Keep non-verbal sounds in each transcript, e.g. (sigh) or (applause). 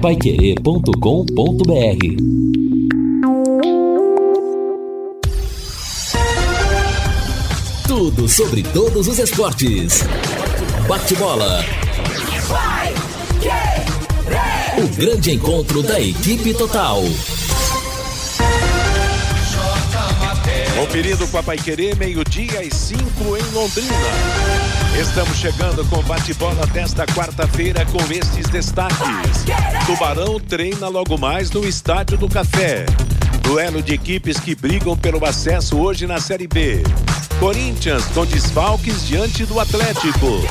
paiquerê.com.br Tudo sobre todos os esportes. Bate-bola. O grande encontro da equipe total. Conferido com a Paiquerê, meio-dia e cinco em Londrina. Estamos chegando com bate-bola desta quarta-feira com estes destaques. Tubarão treina logo mais no Estádio do Café. Duelo de equipes que brigam pelo acesso hoje na Série B. Corinthians com desfalques diante do Atlético.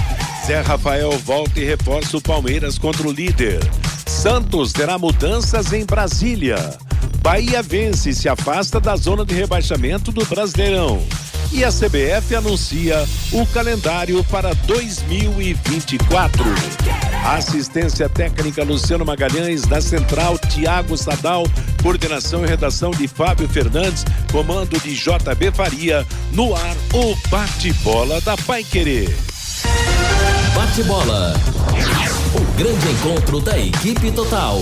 Zé Rafael volta e reforça o Palmeiras contra o líder. Santos terá mudanças em Brasília. Bahia vence e se afasta da zona de rebaixamento do Brasileirão e a CBF anuncia o calendário para 2024. Assistência técnica Luciano Magalhães, da Central Tiago Sadal, coordenação e redação de Fábio Fernandes, comando de JB Faria, no ar o bate-bola da Pai Querer. Bate-bola. O grande encontro da equipe total.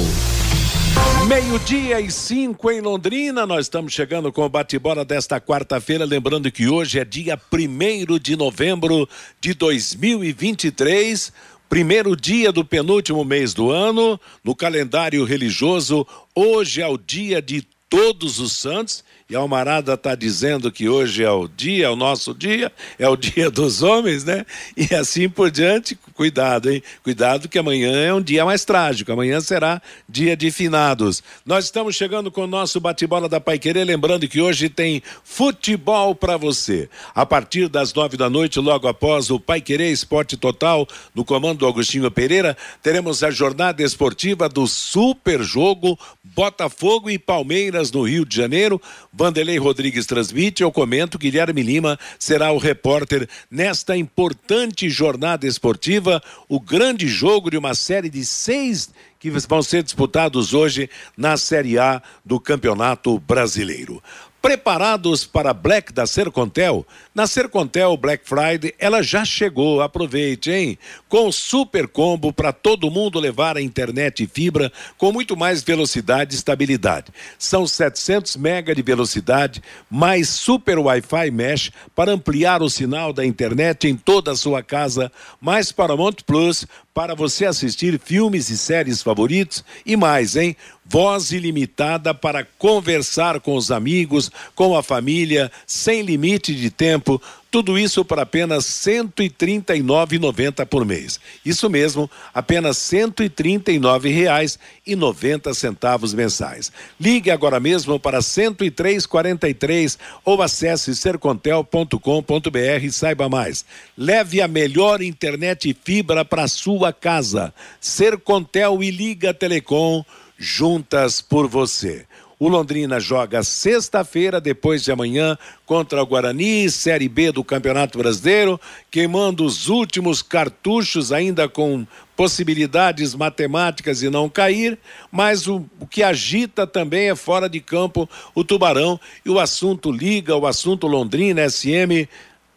Meio-dia e cinco em Londrina, nós estamos chegando com o bate-bola desta quarta-feira. Lembrando que hoje é dia primeiro de novembro de 2023, primeiro dia do penúltimo mês do ano. No calendário religioso, hoje é o dia de Todos os Santos e Almarada está dizendo que hoje é o dia, é o nosso dia, é o dia dos homens, né? E assim por diante, cuidado, hein? Cuidado que amanhã é um dia mais trágico, amanhã será dia de finados. Nós estamos chegando com o nosso bate-bola da Paiquerê, lembrando que hoje tem futebol para você. A partir das nove da noite, logo após o Paiquerê Esporte Total, no comando do Agostinho Pereira, teremos a jornada esportiva do Super Jogo Botafogo e Palmeiras no Rio de Janeiro. Vanderlei Rodrigues transmite, eu comento, Guilherme Lima será o repórter nesta importante jornada esportiva, o grande jogo de uma série de seis que vão ser disputados hoje na Série A do Campeonato Brasileiro preparados para Black da Sercontel? Na Sercontel Black Friday, ela já chegou, aproveite, hein? Com super combo para todo mundo levar a internet e fibra com muito mais velocidade e estabilidade. São 700 mega de velocidade, mais super Wi-Fi mesh para ampliar o sinal da internet em toda a sua casa, mais Paramount Plus para você assistir filmes e séries favoritos e mais, hein? Voz ilimitada para conversar com os amigos, com a família, sem limite de tempo tudo isso por apenas R$ 139,90 por mês. Isso mesmo, apenas R$ 139,90 mensais. Ligue agora mesmo para 10343 ou acesse sercontel.com.br e saiba mais. Leve a melhor internet e fibra para sua casa. Sercontel e Liga Telecom juntas por você. O Londrina joga sexta-feira, depois de amanhã, contra o Guarani, Série B do Campeonato Brasileiro, queimando os últimos cartuchos, ainda com possibilidades matemáticas de não cair, mas o, o, que agita também é fora de campo o Tubarão e o assunto Liga, o assunto Londrina, SM,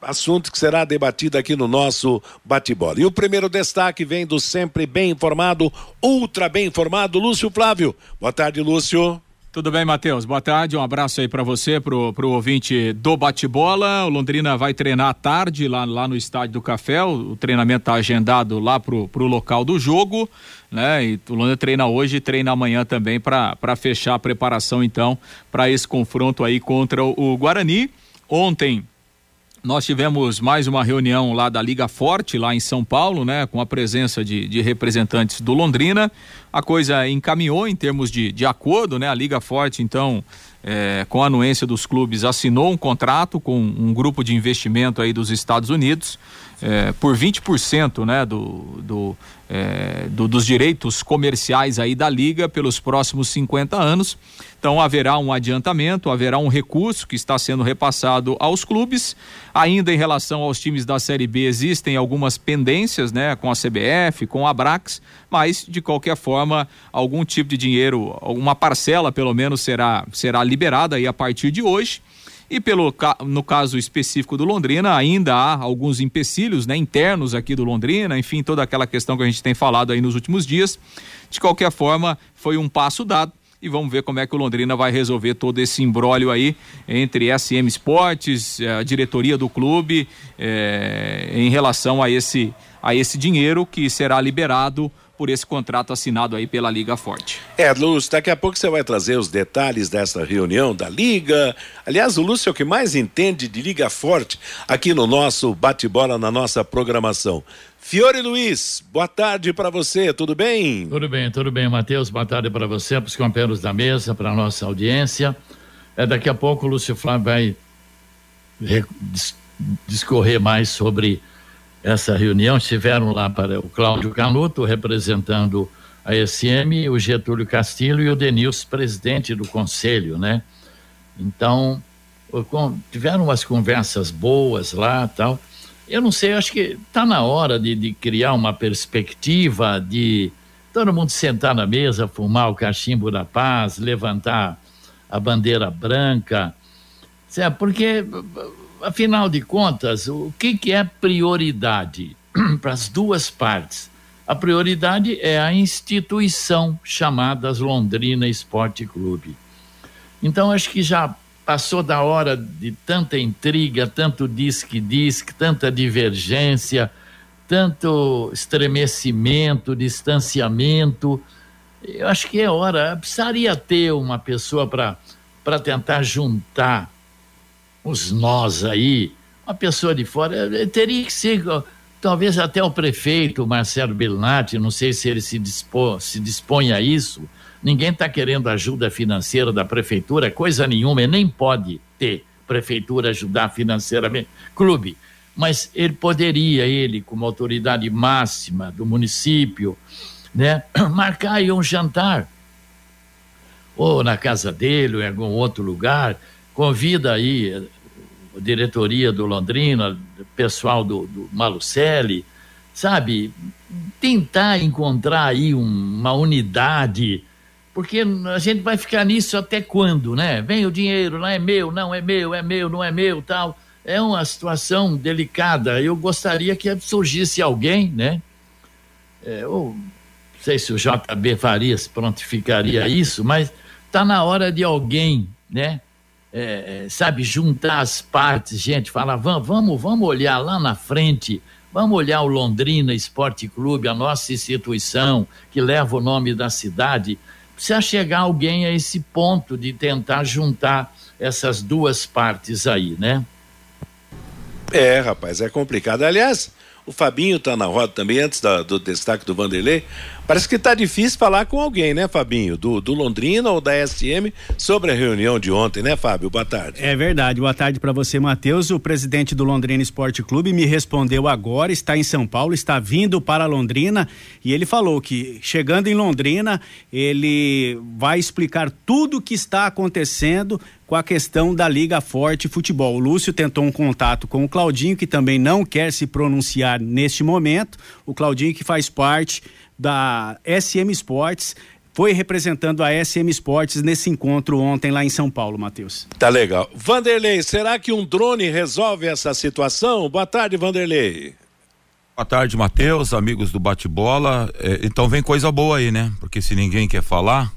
assunto que será debatido aqui no nosso bate-bola. E o primeiro destaque vem do sempre bem informado, ultra bem informado, Lúcio Flávio. Boa tarde, Lúcio. Tudo bem, Matheus? Boa tarde, um abraço aí para você, pro, pro ouvinte do bate-bola. O Londrina vai treinar à tarde lá, lá no Estádio do Café. O, o treinamento está agendado lá pro, pro local do jogo, né? E o Londrina treina hoje e treina amanhã também para fechar a preparação, então, para esse confronto aí contra o, o Guarani. Ontem nós tivemos mais uma reunião lá da Liga Forte, lá em São Paulo, né? Com a presença de, de representantes do Londrina. A coisa encaminhou em termos de, de acordo, né? A Liga Forte, então, é, com a anuência dos clubes, assinou um contrato com um grupo de investimento aí dos Estados Unidos é, por 20% né, do, do, é, do, dos direitos comerciais aí da Liga pelos próximos 50 anos. Então haverá um adiantamento, haverá um recurso que está sendo repassado aos clubes. Ainda em relação aos times da Série B existem algumas pendências, né, com a CBF, com a Brax, mas de qualquer forma algum tipo de dinheiro, alguma parcela pelo menos será será liberada aí a partir de hoje. E pelo no caso específico do Londrina, ainda há alguns empecilhos, né, internos aqui do Londrina, enfim, toda aquela questão que a gente tem falado aí nos últimos dias. De qualquer forma, foi um passo dado e vamos ver como é que o Londrina vai resolver todo esse embrólio aí entre SM Esportes, eh, a diretoria do clube, é, em relação a esse, a esse dinheiro que será liberado por esse contrato assinado aí pela Liga Forte. É, Lúcio, daqui a pouco você vai trazer os detalhes dessa reunião da Liga. Aliás, o Lúcio é o que mais entende de Liga Forte aqui no nosso bate-bola, na nossa programação. Fiore Luiz, boa tarde para você, tudo bem? Tudo bem, tudo bem, Matheus. Boa tarde para você, para os companheiros da mesa, para a nossa audiência. É, daqui a pouco o Lúcio Flávio vai discorrer mais sobre essa reunião. Estiveram lá para o Cláudio Canuto, representando a SM, o Getúlio Castilho e o Denilson, presidente do conselho, né? Então, tiveram umas conversas boas lá tal. Eu não sei, acho que está na hora de, de, criar uma perspectiva de todo mundo sentar na mesa, fumar o cachimbo da paz, levantar a bandeira branca, porque afinal de contas, o que, que é prioridade (clears throat) para as duas partes? A prioridade é a instituição chamada Londrina Esporte Clube. Então, acho que já passou da hora de tanta intriga, tanto diz-que-diz, tanta divergência, tanto estremecimento, distanciamento. Eu acho que é hora, precisaria ter uma pessoa para tentar juntar os nós aí, uma pessoa de fora, teria que ser talvez até o prefeito Marcelo Bellinati, não sei se ele se dispõe, se dispõe a isso. Ninguém está querendo ajuda financeira da prefeitura, coisa nenhuma, nem pode ter prefeitura ajudar financeiramente. Clube, mas ele poderia, ele, como autoridade máxima do município, né, (clears throat) marcar aí um jantar, ou na casa dele, ou em algum outro lugar, convida aí a diretoria do Londrina, pessoal do, do Malucelli, sabe? Tentar encontrar aí um, uma unidade, porque a gente vai ficar nisso até quando, né? Vem o dinheiro, não é meu, não é meu, é meu, não é meu, tal. É uma situação delicada. Eu gostaria que surgisse alguém, né? É, ou, não sei se o JB Farias prontificaria isso, mas está na hora de alguém, né? É, é, sabe, juntar as partes, gente, falar, vamos, vamos, vamos olhar lá na frente, vamos olhar o Londrina Esporte Clube, a nossa instituição que leva o nome da cidade. Precisa chegar alguém a esse ponto de tentar juntar essas duas partes aí, né? É, rapaz, é complicado. Aliás, o Fabinho está na roda também, antes da, do destaque do Vanderlei. Parece que está difícil falar com alguém, né, Fabinho? Do, do Londrina ou da SM sobre a reunião de ontem, né, Fábio? Boa tarde. É verdade. Boa tarde para você, Matheus. O presidente do Londrina Esporte Clube me respondeu agora, está em São Paulo, está vindo para Londrina e ele falou que chegando em Londrina, ele vai explicar tudo o que está acontecendo com a questão da Liga Forte Futebol. O Lúcio tentou um contato com o Claudinho, que também não quer se pronunciar neste momento. O Claudinho que faz parte da SM Sports foi representando a SM Sports nesse encontro ontem lá em São Paulo, Matheus. Tá legal. Vanderlei, será que um drone resolve essa situação? Boa tarde, Vanderlei. Boa tarde, Matheus, amigos do bate-bola. É, então vem coisa boa aí, né? Porque se ninguém quer falar,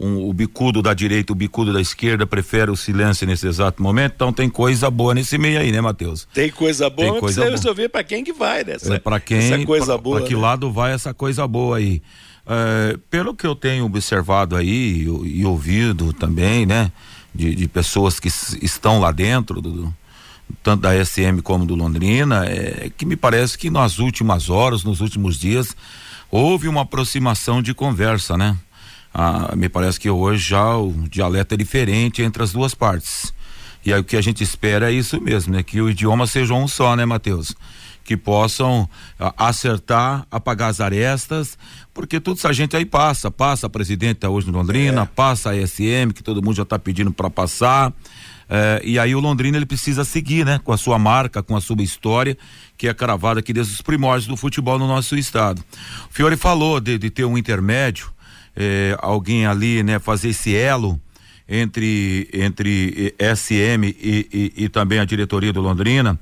um, o bicudo da direita, o bicudo da esquerda prefere o silêncio nesse exato momento, então tem coisa boa nesse meio aí, né, Matheus? Tem coisa boa, tem coisa precisa resolver para quem que vai nessa. É, para quem, essa coisa pra, boa. Para que né? lado vai essa coisa boa aí? É, pelo que eu tenho observado aí e, e ouvido também, né, de, de, pessoas que estão lá dentro do, tanto da SM como do Londrina, é que me parece que nas últimas horas, nos últimos dias, houve uma aproximação de conversa, né? Ah, me parece que hoje já o dialeto é diferente entre as duas partes. E aí o que a gente espera é isso mesmo, né? Que o idioma seja um só, né, Matheus? Que possam ah, acertar, apagar as arestas, porque toda essa gente aí passa, passa a presidente hoje no Londrina, é. passa a SM, que todo mundo já está pedindo para passar. Eh, e aí o Londrina ele precisa seguir, né? Com a sua marca, com a sua história, que é cravada aqui desde os primórdios do futebol no nosso estado. O Fiore falou de, de ter um intermédio, é, alguém ali, né, fazer esse elo entre, entre SM e, e, e também a diretoria do Londrina,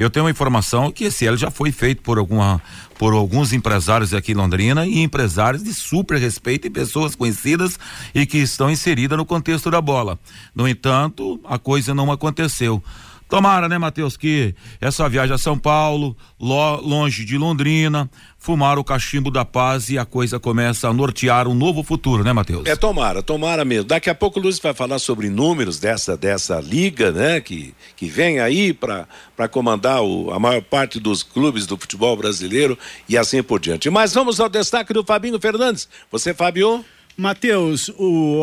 eu tenho uma informação que esse L já foi feito por alguma por alguns empresários aqui em Londrina e empresários de super respeito e pessoas conhecidas e que estão inseridas no contexto da bola. No entanto, a coisa não aconteceu. Tomara, né, Matheus, que essa viagem a São Paulo, lo, longe de Londrina, fumar o cachimbo da paz e a coisa começa a nortear um novo futuro, né, Matheus? É, tomara, tomara mesmo. Daqui a pouco o Luiz vai falar sobre números dessa, dessa liga, né, que, que vem aí para comandar o, a maior parte dos clubes do futebol brasileiro e assim por diante. Mas vamos ao destaque do Fabinho Fernandes. Você, Fábio? Matheus,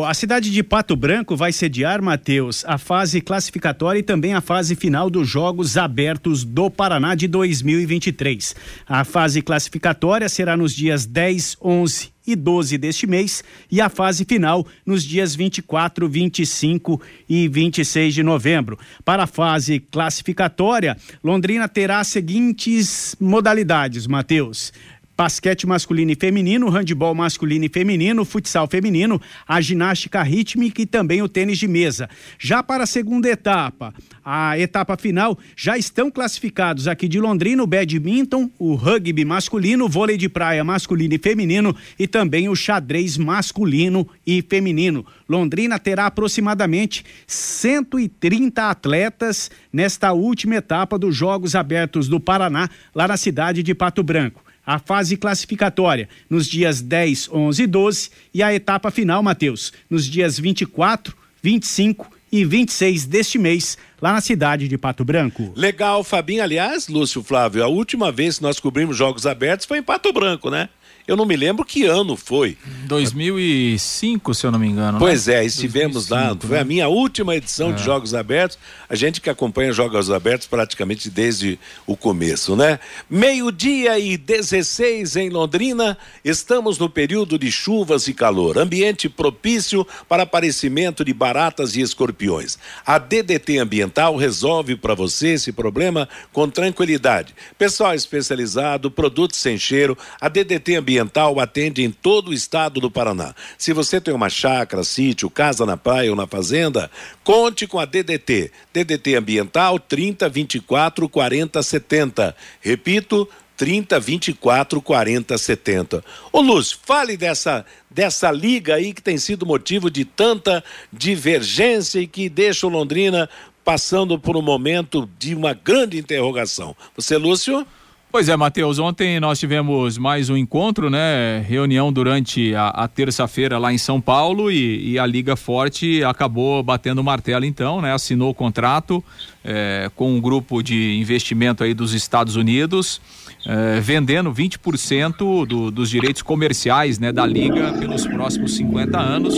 a cidade de Pato Branco vai sediar, Matheus, a fase classificatória e também a fase final dos Jogos Abertos do Paraná de 2023. A fase classificatória será nos dias 10, 11 e 12 deste mês e a fase final nos dias 24, 25 e 26 de novembro. Para a fase classificatória, Londrina terá as seguintes modalidades, Matheus basquete masculino e feminino, handebol masculino e feminino, futsal feminino, a ginástica rítmica e também o tênis de mesa. Já para a segunda etapa, a etapa final, já estão classificados aqui de Londrina o badminton, o rugby masculino, o vôlei de praia masculino e feminino e também o xadrez masculino e feminino. Londrina terá aproximadamente 130 atletas nesta última etapa dos Jogos Abertos do Paraná, lá na cidade de Pato Branco a fase classificatória nos dias 10, 11 e 12 e a etapa final, Matheus, nos dias 24, 25 e 26 deste mês, lá na cidade de Pato Branco. Legal, Fabinho. Aliás, Lúcio Flávio, a última vez que nós cobrimos Jogos Abertos foi em Pato Branco, né? Eu não me lembro que ano foi. 2005, se eu não me engano. Né? Pois né? é, estivemos 2005, lá. Foi né? a minha última edição é. de Jogos Abertos. A gente que acompanha Jogos Abertos praticamente desde o começo, né? Meio-dia e 16 em Londrina. Estamos no período de chuvas e calor. Ambiente propício para aparecimento de baratas e escorpiões. A DDT Ambiental resolve para você esse problema com tranquilidade. Pessoal especializado, produtos sem cheiro. A DDT Ambiental Ambiental atende em todo o estado do Paraná. Se você tem uma chácara, sítio, casa na praia ou na fazenda, conte com a DDT. DDT Ambiental 30 24 40 70. Repito, 30 24 40 70. Ô Lúcio, fale dessa dessa liga aí que tem sido motivo de tanta divergência e que deixa o Londrina passando por um momento de uma grande interrogação. Você, Lúcio? Pois é, Matheus, ontem nós tivemos mais um encontro, né? Reunião durante a, a terça-feira lá em São Paulo e, e, a Liga Forte acabou batendo o martelo então, né? Assinou o contrato é, com um grupo de investimento aí dos Estados Unidos, é, vendendo 20% do, dos direitos comerciais né, da Liga pelos próximos 50 anos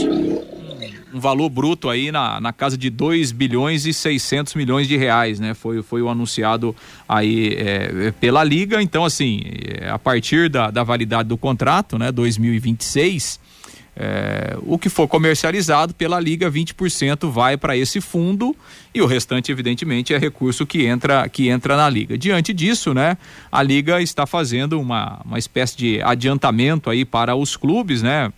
um valor bruto aí na, na casa de 2 bilhões e 600 milhões de reais, né? Foi, foi o anunciado aí é, pela Liga. Então, assim, é, a partir da, da validade do contrato, né, 2026, é, o que for comercializado pela Liga, 20% vai para esse fundo e o restante, evidentemente, é recurso que entra, que entra na Liga. Diante disso, né, a Liga está fazendo uma, uma espécie de adiantamento aí para os clubes, né?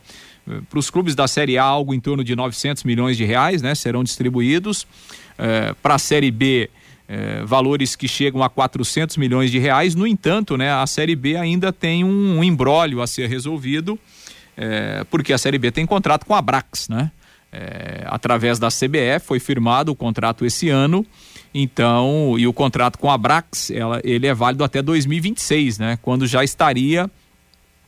Para os clubes da Série A algo em torno de 900 milhões de reais, né? Serão distribuídos é, para a Série B é, valores que chegam a 400 milhões de reais. No entanto, né? A Série B ainda tem um, um embrólio a ser resolvido, é, porque a Série B tem contrato com a Brax, né? através da CBF foi firmado o contrato esse ano. Então, e o contrato com a Brax, ela, ele é válido até 2026, né? Quando já estaria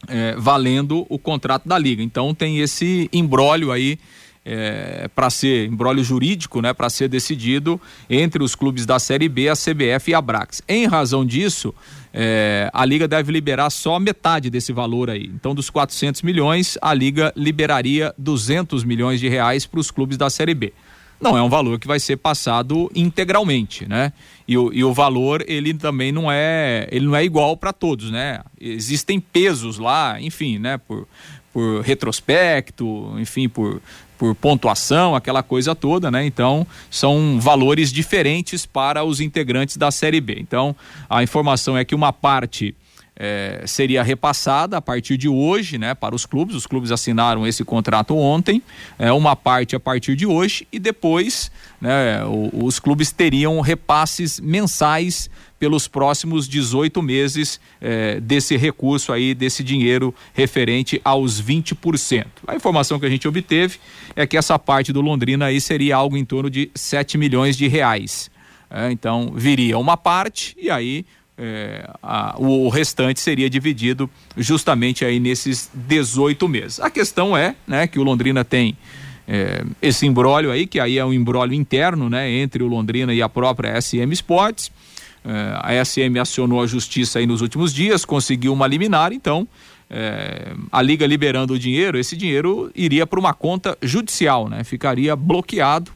é, valendo o contrato da liga. Então tem esse embrólio aí é, para ser embrólio jurídico, né, para ser decidido entre os clubes da Série B, a CBF e a Brax. Em razão disso, é, a liga deve liberar só metade desse valor aí. Então, dos 400 milhões, a liga liberaria 200 milhões de reais para os clubes da Série B não é um valor que vai ser passado integralmente, né? E o, e o valor ele também não é ele não é igual para todos, né? Existem pesos lá, enfim, né? Por, por retrospecto, enfim, por, por pontuação, aquela coisa toda, né? Então, são valores diferentes para os integrantes da Série B. Então, a informação é que uma parte é, seria repassada a partir de hoje, né, para os clubes. Os clubes assinaram esse contrato ontem, é, uma parte a partir de hoje e depois, né, o, os clubes teriam repasses mensais pelos próximos 18 meses é, desse recurso aí, desse dinheiro referente aos 20%. A informação que a gente obteve é que essa parte do Londrina aí seria algo em torno de 7 milhões de reais. É, então viria uma parte e aí é, a, o, restante seria dividido justamente aí nesses 18 meses. A questão é, né, que o Londrina tem é, esse embrólio aí, que aí é um embrólio interno, né, entre o Londrina e a própria SM Sports. É, a SM acionou a justiça aí nos últimos dias, conseguiu uma liminar, então é, a liga liberando o dinheiro, esse dinheiro iria para uma conta judicial, né, ficaria bloqueado,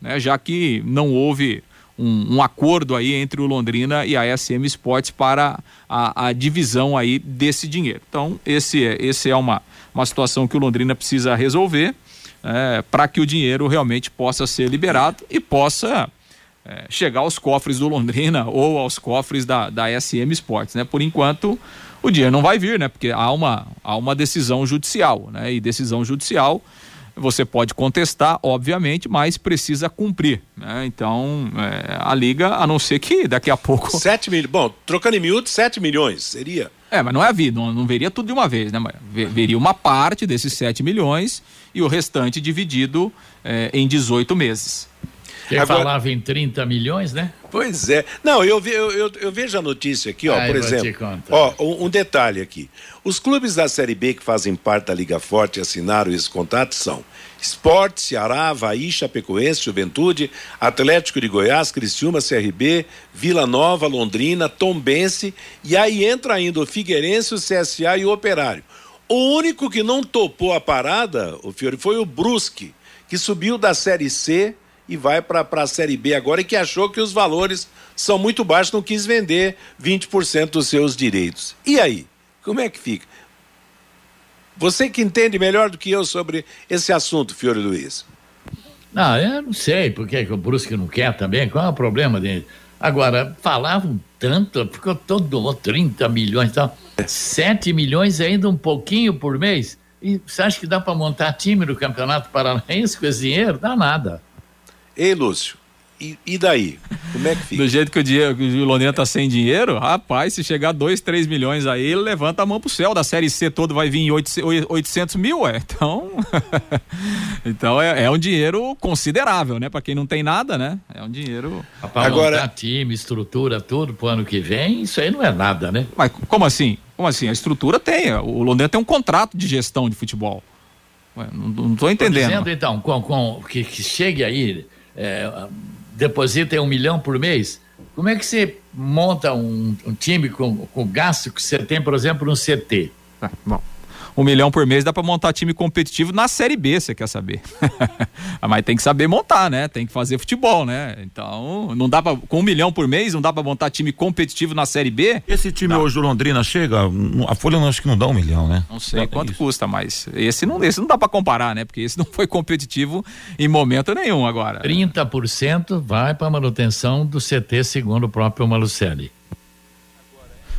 né, já que não houve um, um, acordo aí entre o Londrina e a SM Sports para a, a, divisão aí desse dinheiro. Então, esse é, esse é uma, uma situação que o Londrina precisa resolver é, para que o dinheiro realmente possa ser liberado e possa é, chegar aos cofres do Londrina (laughs) ou aos cofres da, da SM Sports, né? Por enquanto, o dinheiro não vai vir, né? Porque há uma, há uma decisão judicial, né? E decisão judicial você pode contestar, obviamente, mas precisa cumprir. Né? Então, é, a Liga, a não ser que daqui a pouco. (laughs) 7 milhões. Bom, trocando em miúdos, 7 milhões seria. É, mas não é a vida, não, não veria tudo de uma vez, né? Veria uma parte desses 7 milhões e o restante dividido é, em 18 meses. Quem Agora... falava em 30 milhões, né? Pois é. Não, eu, eu, eu, eu vejo a notícia aqui, ó, Ai, por exemplo. Ó, um, um, detalhe aqui. Os clubes da Série B que fazem parte da Liga Forte e assinaram esse contrato são Esporte, Ceará, Havaí, Chapecoense, Juventude, Atlético de Goiás, Criciúma, CRB, Vila Nova, Londrina, Tombense e aí entra ainda o Figueirense, o CSA e o Operário. O único que não topou a parada, o Fiore, foi o Brusque, que subiu da Série C e vai para a Série B agora e que achou que os valores são muito baixos, não quis vender 20% dos seus direitos. E aí? Como é que fica? Você que entende melhor do que eu sobre esse assunto, Fiore Luiz. Não, eu não sei por que o Brusque não quer também, qual é o problema dele? Agora, falavam tanto, ficou todo 30 milhões e tal. 7 milhões ainda um pouquinho por mês. E você acha que dá para montar time no Campeonato Paranaense com esse dinheiro? Dá nada. Ei, Lúcio, e, e, daí? Como é que fica? Do jeito que o, dinheiro, que o Londrina tá sem dinheiro, rapaz, se chegar 2, 3 milhões aí, ele levanta a mão pro céu. Da Série C todo vai vir 800 mil, é. Então, (laughs) então é, é, um dinheiro considerável, né? Para quem não tem nada, né? É um dinheiro. Pra Agora, time, estrutura, tudo pro ano que vem, isso aí não é nada, né? Mas como assim? Como assim? A estrutura tem. O Londrina tem um contrato de gestão de futebol. Ué, não, não tô entendendo. Tô dizendo, então, com, com, que, que chegue aí é, deposita um milhão por mês, como é que você monta um, um time com, com gasto que você tem, por exemplo, no CT? Ah, bom, um milhão por mês dá para montar time competitivo na Série B, você quer saber. (laughs) Mas tem que saber montar, né? Tem que fazer futebol, né? Então, não dá para com um milhão por mês, não dá para montar time competitivo na Série B? Esse time hoje do Londrina chega, a Folha não, acho que não dá um milhão, né? Não sei quanto custa, mas esse não, esse não dá para comparar, né? Porque esse não foi competitivo em momento nenhum agora. 30% vai para manutenção do CT, segundo o próprio Malucelli.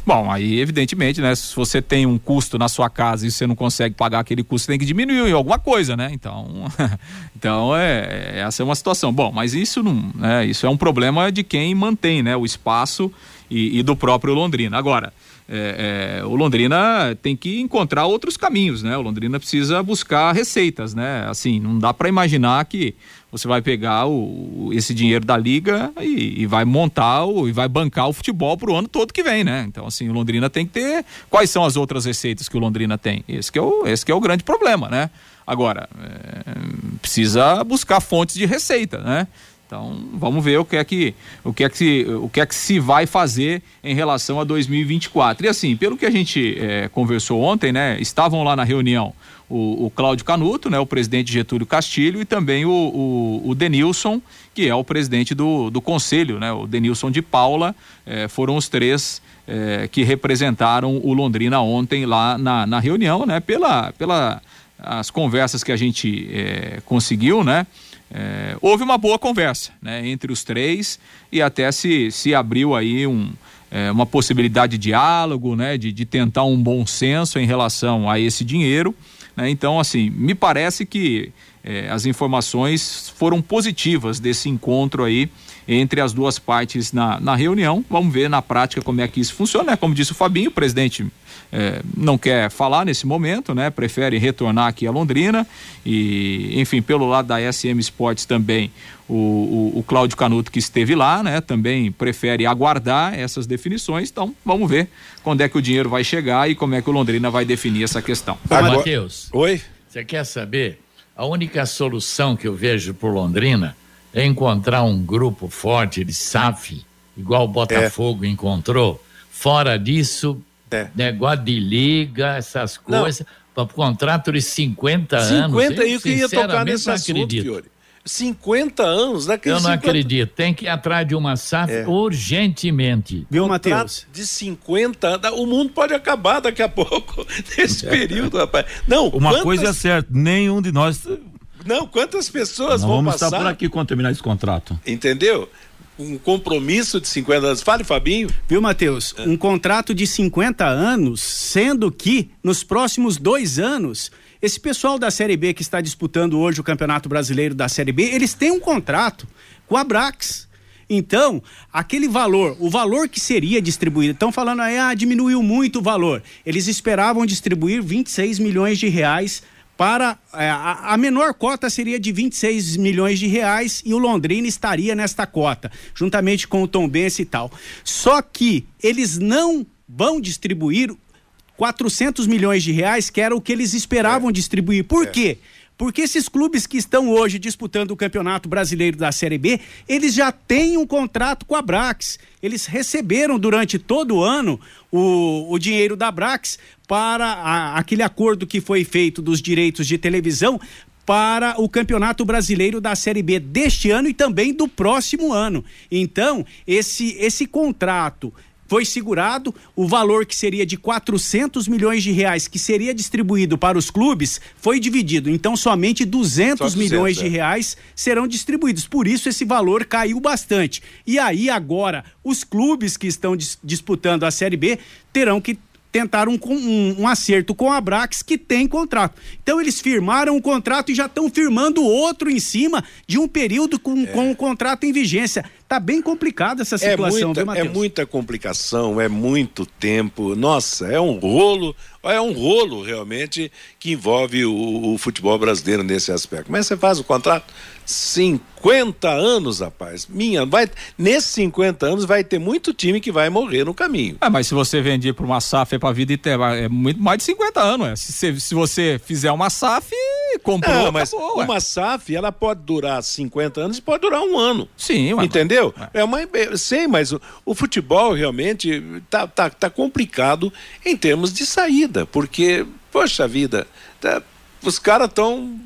Bom, aí evidentemente, né? Se você tem um custo na sua casa e você não consegue pagar aquele custo, tem que diminuir em alguma coisa, né? Então, (laughs) então é, é, essa é uma situação. Bom, mas isso não, né? Isso é um problema de quem mantém, né? O espaço e, e do próprio Londrina. Agora, é, é, o Londrina tem que encontrar outros caminhos, né? O Londrina precisa buscar receitas, né? Assim, não dá para imaginar que você vai pegar o, esse dinheiro da liga e, e, vai montar o, e vai bancar o futebol para o ano todo que vem, né? Então, assim, o Londrina tem que ter. Quais são as outras receitas que o Londrina tem? Esse que é o, esse que é o grande problema, né? Agora, é, precisa buscar fontes de receita, né? Então, vamos ver o que é que o que é que se, o que é que se vai fazer em relação a 2024. E assim, pelo que a gente é, conversou ontem, né? Estavam lá na reunião o, o Cláudio Canuto, né? O presidente Getúlio Castilho e também o, o, o Denilson, que é o presidente do, do conselho, né? O Denilson de Paula, é, foram os três é, que representaram o Londrina ontem lá na, na reunião, né? Pela, pela as conversas que a gente é, conseguiu, né? Houve uma boa conversa né, entre os três e até se, se abriu aí um, é, uma possibilidade de diálogo, né, de, de tentar um bom senso em relação a esse dinheiro. Né? Então, assim, me parece que é, as informações foram positivas desse encontro aí entre as duas partes na, na reunião. Vamos ver na prática como é que isso funciona. Como disse o Fabinho, o presidente é, não quer falar nesse momento, né? Prefere retornar aqui a Londrina e, enfim, pelo lado da SM Sports também, o, o, o Cláudio Canuto que esteve lá, né? Também prefere aguardar essas definições. Então, vamos ver quando é que o dinheiro vai chegar e como é que o Londrina vai definir essa questão. Agora, Matheus. Oi. Você quer saber? A única solução que eu vejo para Londrina é encontrar um grupo forte de SAF, igual o Botafogo é. encontrou. Fora disso, é. negócio de liga, essas coisas, para contrato de 50, 50 anos. 50 aí que ia tocar nesse assunto, Fiore. 50 anos daquele Eu não 50... acredito. Tem que ir atrás de uma SAF é. urgentemente. Viu, Matheus? De 50 anos. O mundo pode acabar daqui a pouco, (laughs) nesse período, rapaz. Não, uma quantas... coisa é certa, nenhum de nós não, quantas pessoas não vão vamos passar? Vamos estar por aqui quando terminar esse contrato. Entendeu? Um compromisso de 50 anos. Fale, Fabinho. Viu, Matheus? É. Um contrato de 50 anos, sendo que nos próximos dois anos, esse pessoal da Série B que está disputando hoje o Campeonato Brasileiro da Série B, eles têm um contrato com a Brax. Então, aquele valor, o valor que seria distribuído, estão falando aí, ah, diminuiu muito o valor. Eles esperavam distribuir 26 milhões de reais para é, a, menor cota seria de 26 milhões de reais e o Londrina estaria nesta cota, juntamente com o Tom Bense e tal. Só que eles não vão distribuir 400 milhões de reais, que era o que eles esperavam é. distribuir. Por é. quê? Porque esses clubes que estão hoje disputando o Campeonato Brasileiro da Série B, eles já têm um contrato com a Brax. Eles receberam durante todo o ano o, o dinheiro da Brax para a, aquele acordo que foi feito dos direitos de televisão para o Campeonato Brasileiro da Série B deste ano e também do próximo ano. Então, esse esse contrato foi segurado o valor que seria de 400 milhões de reais que seria distribuído para os clubes foi dividido. Então somente 200, 200 milhões é. de reais serão distribuídos. Por isso esse valor caiu bastante. E aí agora os clubes que estão dis disputando a Série B terão que tentar um, um, um, acerto com a Brax que tem contrato. Então eles firmaram um contrato e já estão firmando outro em cima de um período com, é. com o contrato em vigência. Tá bem complicada essa é situação, é muita, viu, Matheus? É muita complicação, é muito tempo. Nossa, é um rolo, é um rolo realmente que envolve o, o futebol brasileiro nesse aspecto. Mas você faz o contrato, 50 anos, rapaz. Minha, vai, nesses 50 anos vai ter muito time que vai morrer no caminho. É, mas se você vender para uma SAF é para vida inteira, é muito mais de 50 anos, é. Se, se você fizer uma SAF, comprou, Não, mas acabou, uma SAF, ela pode durar 50 anos e pode durar um ano. Sim, ué, Entendeu? É, é uma sei, mas o, o, futebol realmente tá, tá, tá complicado em termos de saída, porque poxa vida, tá, os caras estão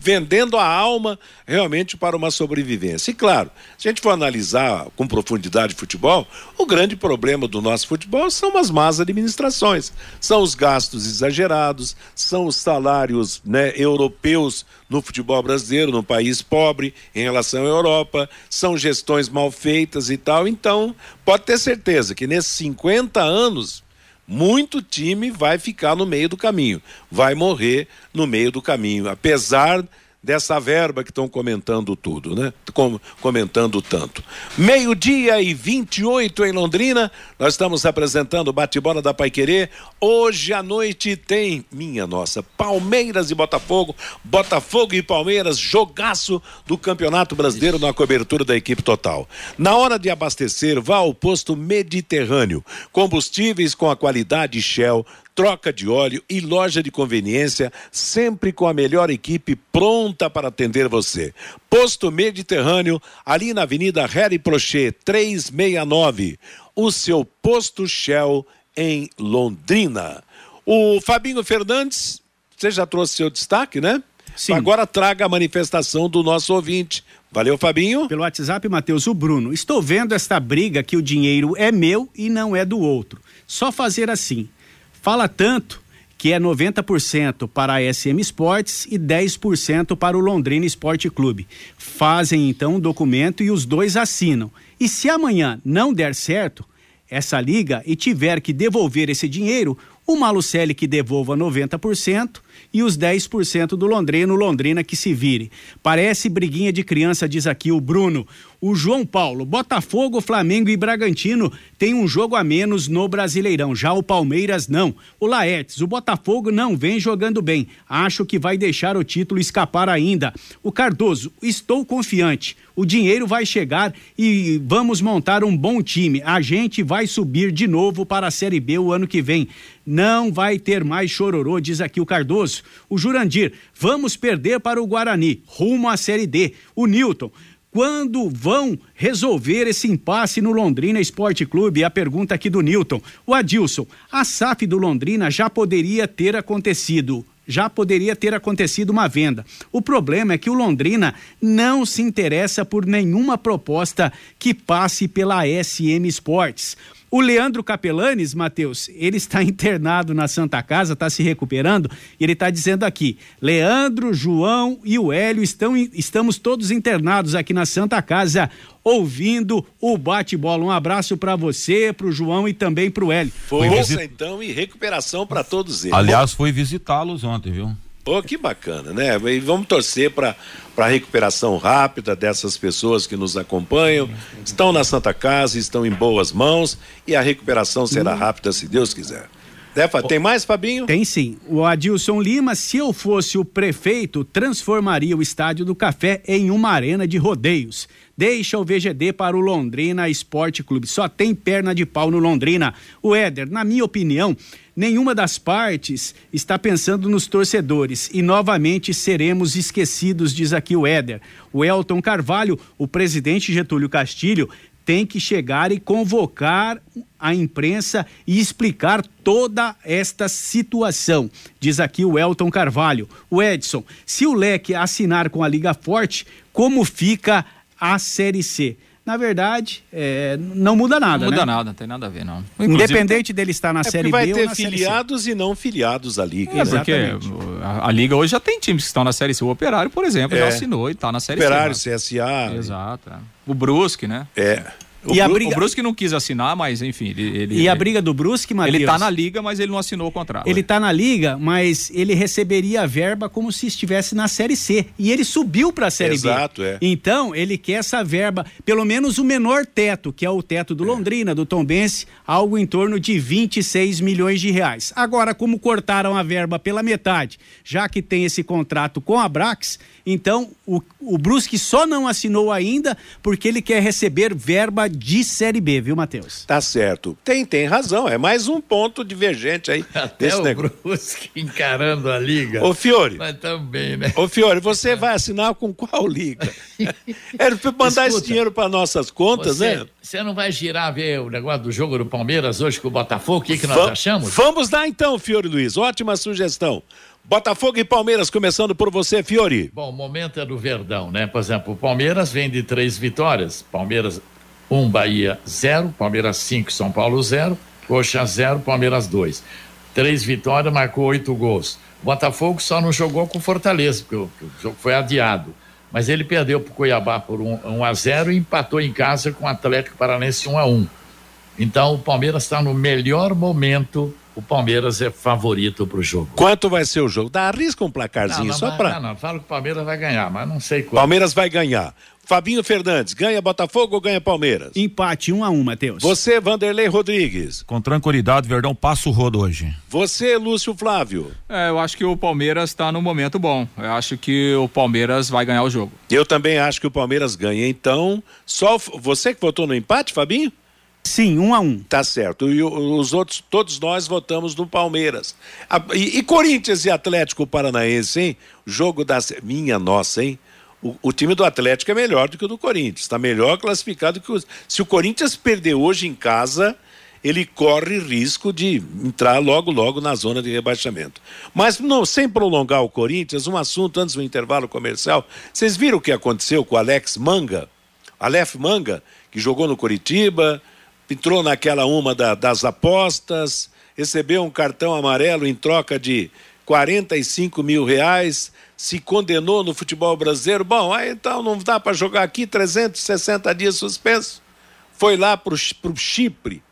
vendendo a alma realmente para uma sobrevivência. E claro, se a gente for analisar com profundidade futebol, o grande problema do nosso futebol são as más administrações, são os gastos exagerados, são os salários né, europeus no futebol brasileiro, num país pobre em relação à Europa, são gestões mal feitas e tal. Então, pode ter certeza que nesses 50 anos muito time vai ficar no meio do caminho, vai morrer no meio do caminho, apesar dessa verba que estão comentando tudo, né? Com, comentando tanto. Meio-dia e 28 em Londrina, nós estamos apresentando o bate-bola da Paiquerê. Hoje à noite tem, minha nossa, Palmeiras e Botafogo, Botafogo e Palmeiras, jogaço do Campeonato Brasileiro na cobertura da equipe total. Na hora de abastecer, vá ao posto Mediterrâneo. Combustíveis com a qualidade Shell troca de óleo e loja de conveniência, sempre com a melhor equipe pronta para atender você. Posto Mediterrâneo, ali na Avenida Harry Prochet, 369. O seu posto Shell em Londrina. O Fabinho Fernandes, você já trouxe seu destaque, né? Sim. Agora traga a manifestação do nosso ouvinte. Valeu, Fabinho. Pelo WhatsApp, Matheus, o Bruno. Estou vendo esta briga que o dinheiro é meu e não é do outro. Só fazer assim. Fala tanto que é 90% para a SM Sports e 10% para o Londrina Esporte Clube. Fazem então um documento e os dois assinam. E se amanhã não der certo, essa liga e tiver que devolver esse dinheiro, o Malucelli que devolva 90% e os 10% do Londrino, Londrina que se vire. Parece briguinha de criança, diz aqui o Bruno. O João Paulo, Botafogo, Flamengo e Bragantino tem um jogo a menos no Brasileirão. Já o Palmeiras não. O Laertes, o Botafogo não vem jogando bem. Acho que vai deixar o título escapar ainda. O Cardoso, estou confiante. O dinheiro vai chegar e vamos montar um bom time. A gente vai subir de novo para a Série B o ano que vem. Não vai ter mais chororô, diz aqui o Cardoso. O Jurandir, vamos perder para o Guarani, rumo à Série D. O Newton, quando vão resolver esse impasse no Londrina Esporte Clube? A pergunta aqui do Newton. O Adilson, a SAF do Londrina já poderia ter acontecido. Já poderia ter acontecido uma venda. O problema é que o Londrina não se interessa por nenhuma proposta que passe pela SM Sports. O Leandro Capelanes, Matheus, ele está (laughs) internado na Santa Casa, está se recuperando, e ele está dizendo aqui: Leandro, João e o Hélio estão, estamos todos internados aqui na Santa Casa, ouvindo o bate-bola. Um abraço para você, para o João e também para o Hélio. Força visit... então e recuperação para todos eles. Aliás, foi visitá-los ontem, viu? Pô, que bacana, né? E vamos torcer para a recuperação rápida dessas pessoas que nos acompanham. Estão na Santa Casa, estão em boas mãos e a recuperação será rápida, se Deus quiser. Defa, tem mais, Fabinho? Tem sim. O Adilson Lima, se eu fosse o prefeito, transformaria o Estádio do Café em uma arena de rodeios. Deixa o VGD para o Londrina Esporte Clube. Só tem perna de pau no Londrina. O Éder, na minha opinião, nenhuma das partes está pensando nos torcedores e novamente seremos esquecidos, diz aqui o Éder. O Elton Carvalho, o presidente Getúlio Castilho, tem que chegar e convocar a imprensa e explicar toda esta situação. Diz aqui o Elton Carvalho. O Edson, se o Leque assinar com a Liga Forte, como fica a Série C? Na verdade, é, não muda nada. Não muda né? nada, não tem nada a ver, não. Inclusive, Independente dele estar na é Série B. Vai ter ou filiados e não filiados à Liga. É, porque a, a, Liga hoje já tem times que estão na Série C. O Operário, por exemplo, é. já assinou e está na Série Operário, C. Operário, CSA. Exato. É. O Brusque, né? É. O, e a briga... o Brusque não quis assinar, mas enfim. Ele, ele e a briga do Brusque, Matheus? Ele tá na liga, mas ele não assinou o contrato. Ele tá na liga, mas ele receberia a verba como se estivesse na Série C. E ele subiu para a Série Exato, B. É. Então, ele quer essa verba, pelo menos o menor teto, que é o teto do é. Londrina, do Tombense, algo em torno de 26 milhões de reais. Agora, como cortaram a verba pela metade, já que tem esse contrato com a Brax, então o, o Brusque só não assinou ainda porque ele quer receber verba de Série B viu, Matheus? Tá certo. Tem, tem razão. É mais um ponto divergente aí. Até desse o negócio. Brusque (laughs) encarando a liga. Ô, Fiore. Mas também, né? Ô, Fiore, você vai assinar com qual liga? (laughs) é para mandar Escuta, esse dinheiro para nossas contas, você, né? Você não vai girar ver o negócio do jogo do Palmeiras hoje com o Botafogo? O que, que nós Va achamos? Vamos lá então, Fiore Luiz. Ótima sugestão. Botafogo e Palmeiras, começando por você, Fiore. Bom, o momento é do Verdão, né? Por exemplo, o Palmeiras vem de três vitórias. Palmeiras 1, Bahia 0, Palmeiras 5, São Paulo 0, Coxa 0, Palmeiras 2. Três vitórias, marcou oito gols. Botafogo só não jogou com Fortaleza, porque o, o jogo foi adiado. Mas ele perdeu para o Cuiabá por 1, 1 a 0 e empatou em casa com o Atlético Paranense 1 a 1. Então o Palmeiras está no melhor momento o Palmeiras é favorito para o jogo. Quanto vai ser o jogo? Dá arrisca um placarzinho não, não, só para. Não, não, falo que o Palmeiras vai ganhar, mas não sei quanto. Palmeiras vai ganhar. Fabinho Fernandes, ganha Botafogo ou ganha Palmeiras? Empate, um a um, Matheus. Você, Vanderlei Rodrigues. Com tranquilidade, Verdão passa o rodo hoje. Você, Lúcio Flávio. É, eu acho que o Palmeiras está no momento bom. Eu acho que o Palmeiras vai ganhar o jogo. Eu também acho que o Palmeiras ganha. Então, só você que votou no empate, Fabinho? Sim, um a um. Tá certo. E os outros, todos nós votamos no Palmeiras. E, e Corinthians e Atlético Paranaense, hein? Jogo da. Minha nossa, hein? O, o, time do Atlético é melhor do que o do Corinthians. Está melhor classificado que o. Se o Corinthians perder hoje em casa, ele corre risco de entrar logo, logo na zona de rebaixamento. Mas não, sem prolongar o Corinthians, um assunto antes do intervalo comercial. Vocês viram o que aconteceu com o Alex Manga? Aleph Manga, que jogou no Coritiba, entrou naquela uma da, das apostas, recebeu um cartão amarelo em troca de 45 mil reais se condenou no futebol brasileiro. Bom, aí então não dá para jogar aqui 360 dias suspenso. Foi lá para o Chipre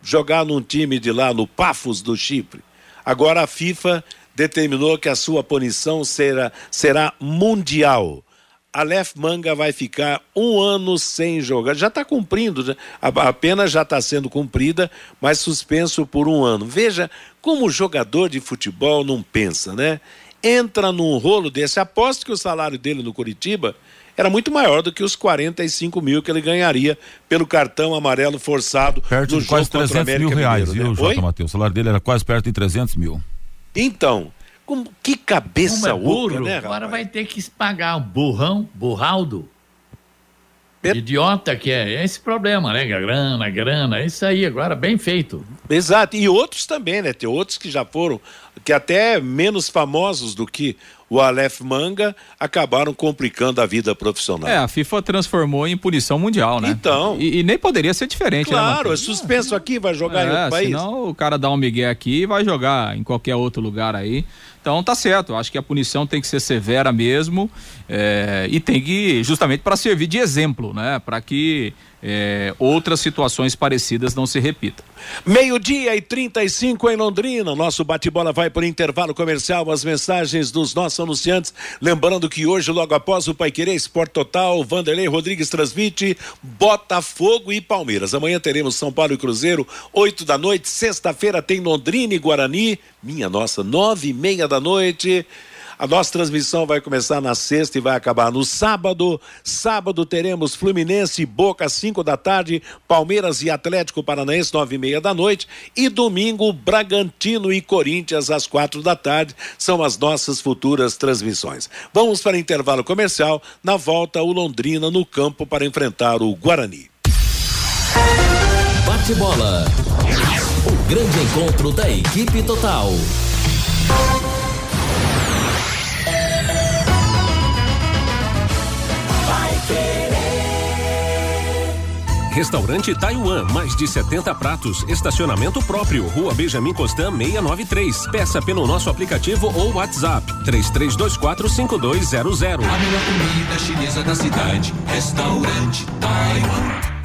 jogar num time de lá no Pafos do Chipre. Agora a FIFA determinou que a sua punição será, será mundial. Aleph Manga vai ficar um ano sem jogar. Já está cumprindo, né? a, a pena já está sendo cumprida, mas suspenso por um ano. Veja como o jogador de futebol não pensa, né? Entra num rolo desse. Aposto que o salário dele no Curitiba era muito maior do que os 45 mil que ele ganharia pelo cartão amarelo forçado perto no de quase 300 mil reais, Mineiro, viu, né? Jota Matheus? O salário dele era quase perto de 300 mil. Então, como, que cabeça Como é burro, oca, né, Agora vai ter que pagar o burrão, burraldo. É- Idiota que é. É esse problema, né? Grana, grana, é isso aí, agora bem feito. Exato, e outros também, né? Tem outros que já foram, que até menos famosos do que o Aleph Manga, acabaram complicando a vida profissional. É, a FIFA transformou em punição mundial, né? Então. E, e nem poderia ser diferente, né? claro, é Matheus? suspenso aqui, vai jogar em É, outro país. senão o cara dá um migué aqui e vai jogar em qualquer outro lugar aí. Então tá certo, acho que a punição tem que ser severa mesmo é, e tem que justamente para servir de exemplo, né? Para que é, outras situações parecidas não se repitam. Meio-dia e 35 em Londrina. Nosso bate-bola vai por intervalo comercial. As mensagens dos nossos anunciantes. Lembrando que hoje, logo após o Pai Querer Esporte Total, Vanderlei Rodrigues transmite Botafogo e Palmeiras. Amanhã teremos São Paulo e Cruzeiro, 8 da noite. Sexta-feira tem Londrina e Guarani. Minha nossa, nove e meia da noite. A nossa transmissão vai começar na sexta e vai acabar no sábado. Sábado teremos Fluminense e Boca, às 5 da tarde, Palmeiras e Atlético Paranaense, nove e meia da noite. E domingo, Bragantino e Corinthians, às quatro da tarde. São as nossas futuras transmissões. Vamos para intervalo comercial. Na volta, o Londrina no campo para enfrentar o Guarani. Bate bola. O grande encontro da equipe total. Restaurante Taiwan, mais de 70 pratos, estacionamento próprio, Rua Benjamin Constant 693. Peça pelo nosso aplicativo ou WhatsApp 33245200. A melhor comida chinesa da cidade, restaurante Taiwan.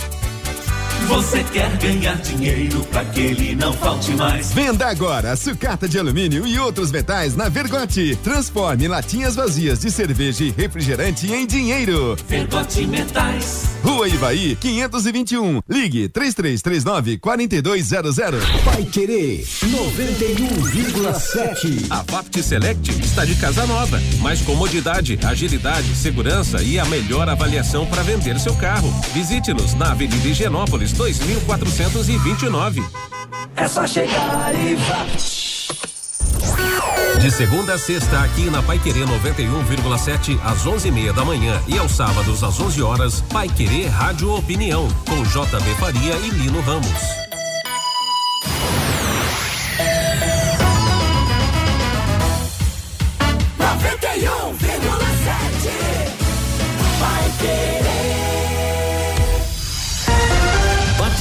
Você quer ganhar dinheiro para que ele não falte mais? Venda agora sucata de alumínio e outros metais na Vergote. Transforme latinhas vazias de cerveja e refrigerante em dinheiro. Vergote Metais. Rua Ivaí, 521. Ligue 3339 4200. Vai Querer 91,7. A Vapt Select está de casa nova. Mais comodidade, agilidade, segurança e a melhor avaliação para vender seu carro. Visite-nos na Avenida Higienópolis 2429. É só chegar e vá. De segunda a sexta, aqui na Pai Querer 91,7 às 11:30 da manhã e aos sábados às 11 horas, Pai Querer Rádio Opinião com JB Faria e Lino Ramos.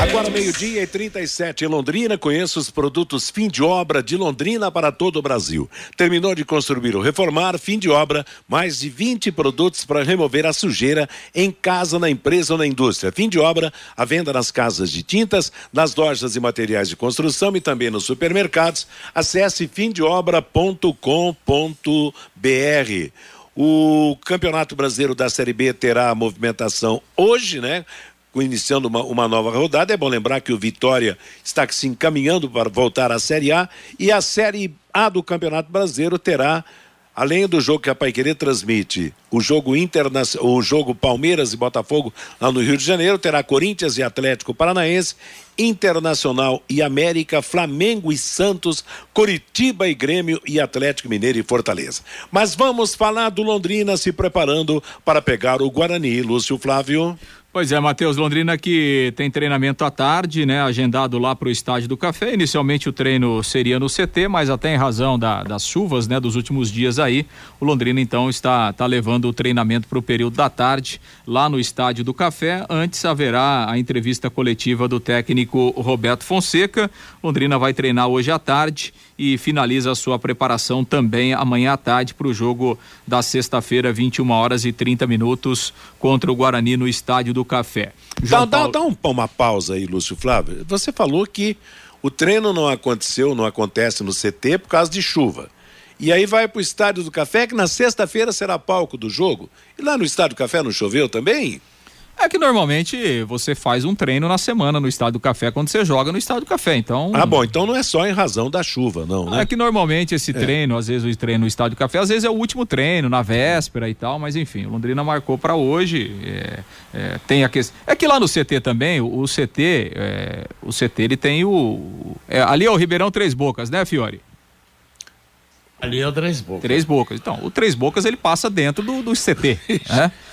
Agora meio-dia e 37 em Londrina, conheça os produtos fim de obra de Londrina para todo o Brasil. Terminou de construir ou reformar, fim de obra, mais de 20 produtos para remover a sujeira em casa, na empresa ou na indústria. Fim de obra, a venda nas casas de tintas, nas lojas e materiais de construção e também nos supermercados. Acesse fimdeobra.com.br. O Campeonato Brasileiro da Série B terá movimentação hoje, né? Iniciando uma, uma, nova rodada. É bom lembrar que o Vitória está se encaminhando para voltar à Série A e a Série A do Campeonato Brasileiro terá, além do jogo que a Paiquerê transmite, o jogo internacional, o jogo Palmeiras e Botafogo lá no Rio de Janeiro, terá Corinthians e Atlético Paranaense, Internacional e América, Flamengo e Santos, Coritiba e Grêmio e Atlético Mineiro e Fortaleza. Mas vamos falar do Londrina se preparando para pegar o Guarani, Lúcio Flávio. Pois é, Matheus Londrina que tem treinamento à tarde, né? Agendado lá para o estádio do Café. Inicialmente o treino seria no CT, mas até em razão da, das chuvas, né? Dos últimos dias aí, o Londrina então está, está levando o treinamento para o período da tarde lá no estádio do Café. Antes haverá a entrevista coletiva do técnico Roberto Fonseca. Londrina vai treinar hoje à tarde e finaliza a sua preparação também amanhã à tarde para o jogo da sexta-feira, 21 horas e 30 minutos, contra o Guarani no estádio do Café. Dá, Paulo... dá, dá um, uma pausa aí, Lúcio Flávio. Você falou que o treino não aconteceu, não acontece no CT por causa de chuva. E aí vai para o Estádio do Café, que na sexta-feira será palco do jogo. E lá no Estádio do Café não choveu também? É que normalmente você faz um treino na semana no Estádio do Café quando você joga no Estádio do Café, então... Ah, bom, então não é só em razão da chuva, não, né? É que normalmente esse é. treino, às vezes o treino no Estádio do Café, às vezes é o último treino, na véspera e tal, mas enfim, o Londrina marcou para hoje, é, é, tem a questão... É que lá no CT também, o, o CT, é, o CT ele tem o... É, ali é o Ribeirão Três Bocas, né, Fiore? Ali é o Três Bocas. Três Bocas. Então, o Três Bocas ele passa dentro do, do CT, né? (laughs)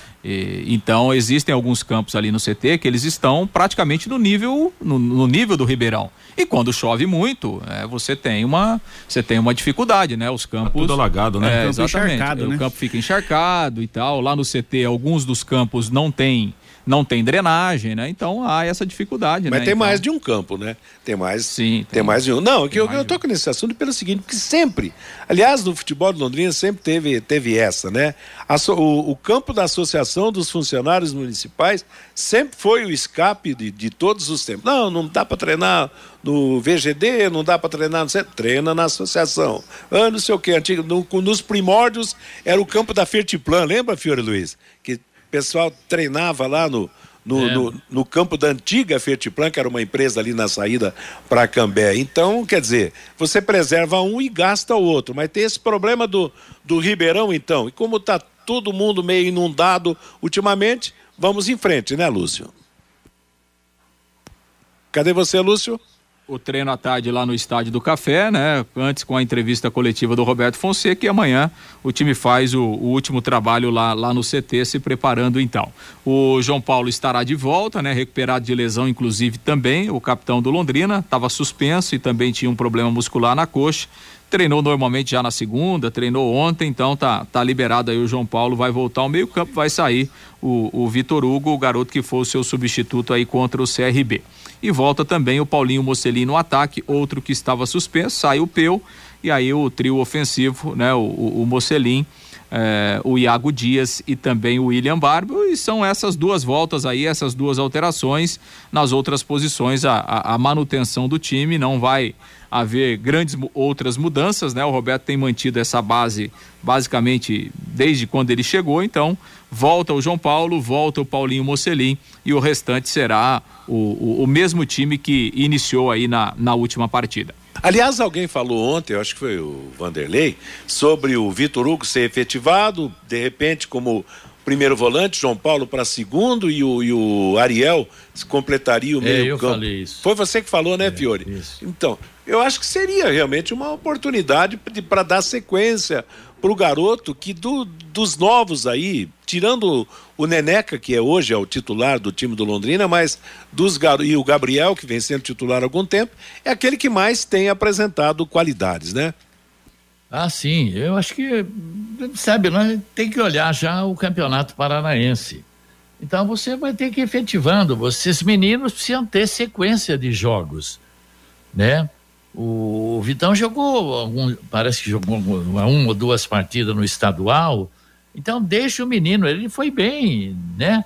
Então existem alguns campos ali no CT que eles estão praticamente no nível no, no nível do Ribeirão. E quando chove muito, é, você tem uma você tem uma dificuldade, né? Os campos tá tudo alagado, né? É, exatamente. Né? O campo fica encharcado e tal. Lá no CT alguns dos campos não tem não tem drenagem, né? Então há essa dificuldade, Mas né? tem então... mais de um campo, né? Tem mais. Sim. Tem, tem mais de um. Não, que eu, eu toco nesse assunto pelo seguinte, porque sempre, aliás, no futebol de Londrina sempre teve, teve essa, né? A, o, o, campo da Associação dos Funcionários Municipais sempre foi o escape de, de todos os tempos. Não, não dá para treinar no VGD, não dá para treinar no centro. Treina na associação. Ah, não sei o que, antigo, no, nos primórdios era o campo da Fertiplan, lembra, Fiore Luiz? Que pessoal treinava lá no, no, é. no, no, campo da antiga Fertiplan, que era uma empresa ali na saída para Cambé. Então, quer dizer, você preserva um e gasta o outro. Mas tem esse problema do, do Ribeirão, então. E como está todo mundo meio inundado ultimamente, vamos em frente, né, Lúcio? Cadê você, Lúcio? O treino à tarde lá no Estádio do Café, né? Antes com a entrevista coletiva do Roberto Fonseca e amanhã o time faz o, o, último trabalho lá, lá no CT, se preparando então. O João Paulo estará de volta, né? Recuperado de lesão, inclusive também, o capitão do Londrina, estava suspenso e também tinha um problema muscular na coxa. Treinou normalmente já na segunda, treinou ontem, então tá, tá liberado aí o João Paulo, vai voltar ao meio campo, vai sair o, o Vitor Hugo, o garoto que foi o seu substituto aí contra o CRB. E volta também o Paulinho Mocelin no ataque, outro que estava suspenso, sai o Peu, e aí o trio ofensivo, né? O, o, o Mocelin, é, o Iago Dias e também o William Barbo, e são essas duas voltas aí, essas duas alterações. Nas outras posições, a, a, a manutenção do time não vai haver grandes outras mudanças, né? O Roberto tem mantido essa base basicamente desde quando ele chegou, então volta o João Paulo, volta o Paulinho Mocelin e o restante será o, o, o mesmo time que iniciou aí na, na última partida. Aliás, alguém falou ontem, eu acho que foi o Vanderlei, sobre o Vitor Hugo ser efetivado, de repente, como primeiro volante, João Paulo para segundo e o, e o Ariel completaria o meio é, eu campo. Falei isso. Foi você que falou, né, é, Fiore? Isso. Então, eu acho que seria realmente uma oportunidade para dar sequência para o garoto que do, dos novos aí, tirando o Neneca, que é hoje é o titular do time do Londrina, mas dos e o Gabriel, que vem sendo titular há algum tempo, é aquele que mais tem apresentado qualidades, né? Ah, sim. Eu acho que, sabe, nós tem que olhar já o campeonato paranaense. Então você vai ter que ir efetivando. Vocês meninos precisam ter sequência de jogos, né? O Vitão jogou, algum, parece que jogou uma, uma ou duas partidas no estadual. Então deixa o menino, ele foi bem, né?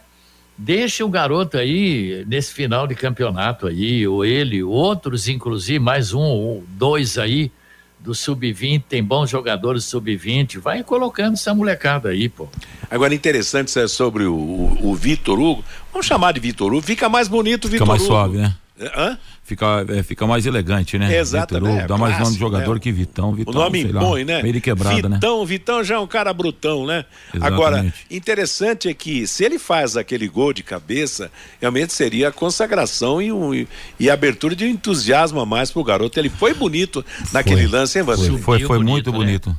Deixa o garoto aí nesse final de campeonato aí, ou ele, outros inclusive, mais um ou dois aí do sub-20, tem bons jogadores sub-20, vai colocando essa molecada aí, pô. Agora interessante é sobre o, o, o Vitor Hugo, vamos chamar de Vitor Hugo, fica mais bonito o Vitor Hugo. Fica mais suave, né? Hã? Fica, é, fica mais elegante, né? Exatamente. É, dá mais nome de jogador né? que Vitão. Vitão. O nome bom, né? Meio quebrado, né? Vitão, né? Vitão já é um cara brutão, né? Exatamente. Agora, interessante é que se ele faz aquele gol de cabeça, realmente seria a consagração e, um, e a abertura de um entusiasmo a mais pro garoto. Ele foi bonito naquele foi. lance, hein, Vasco? Foi, foi, foi bonito, muito né? bonito.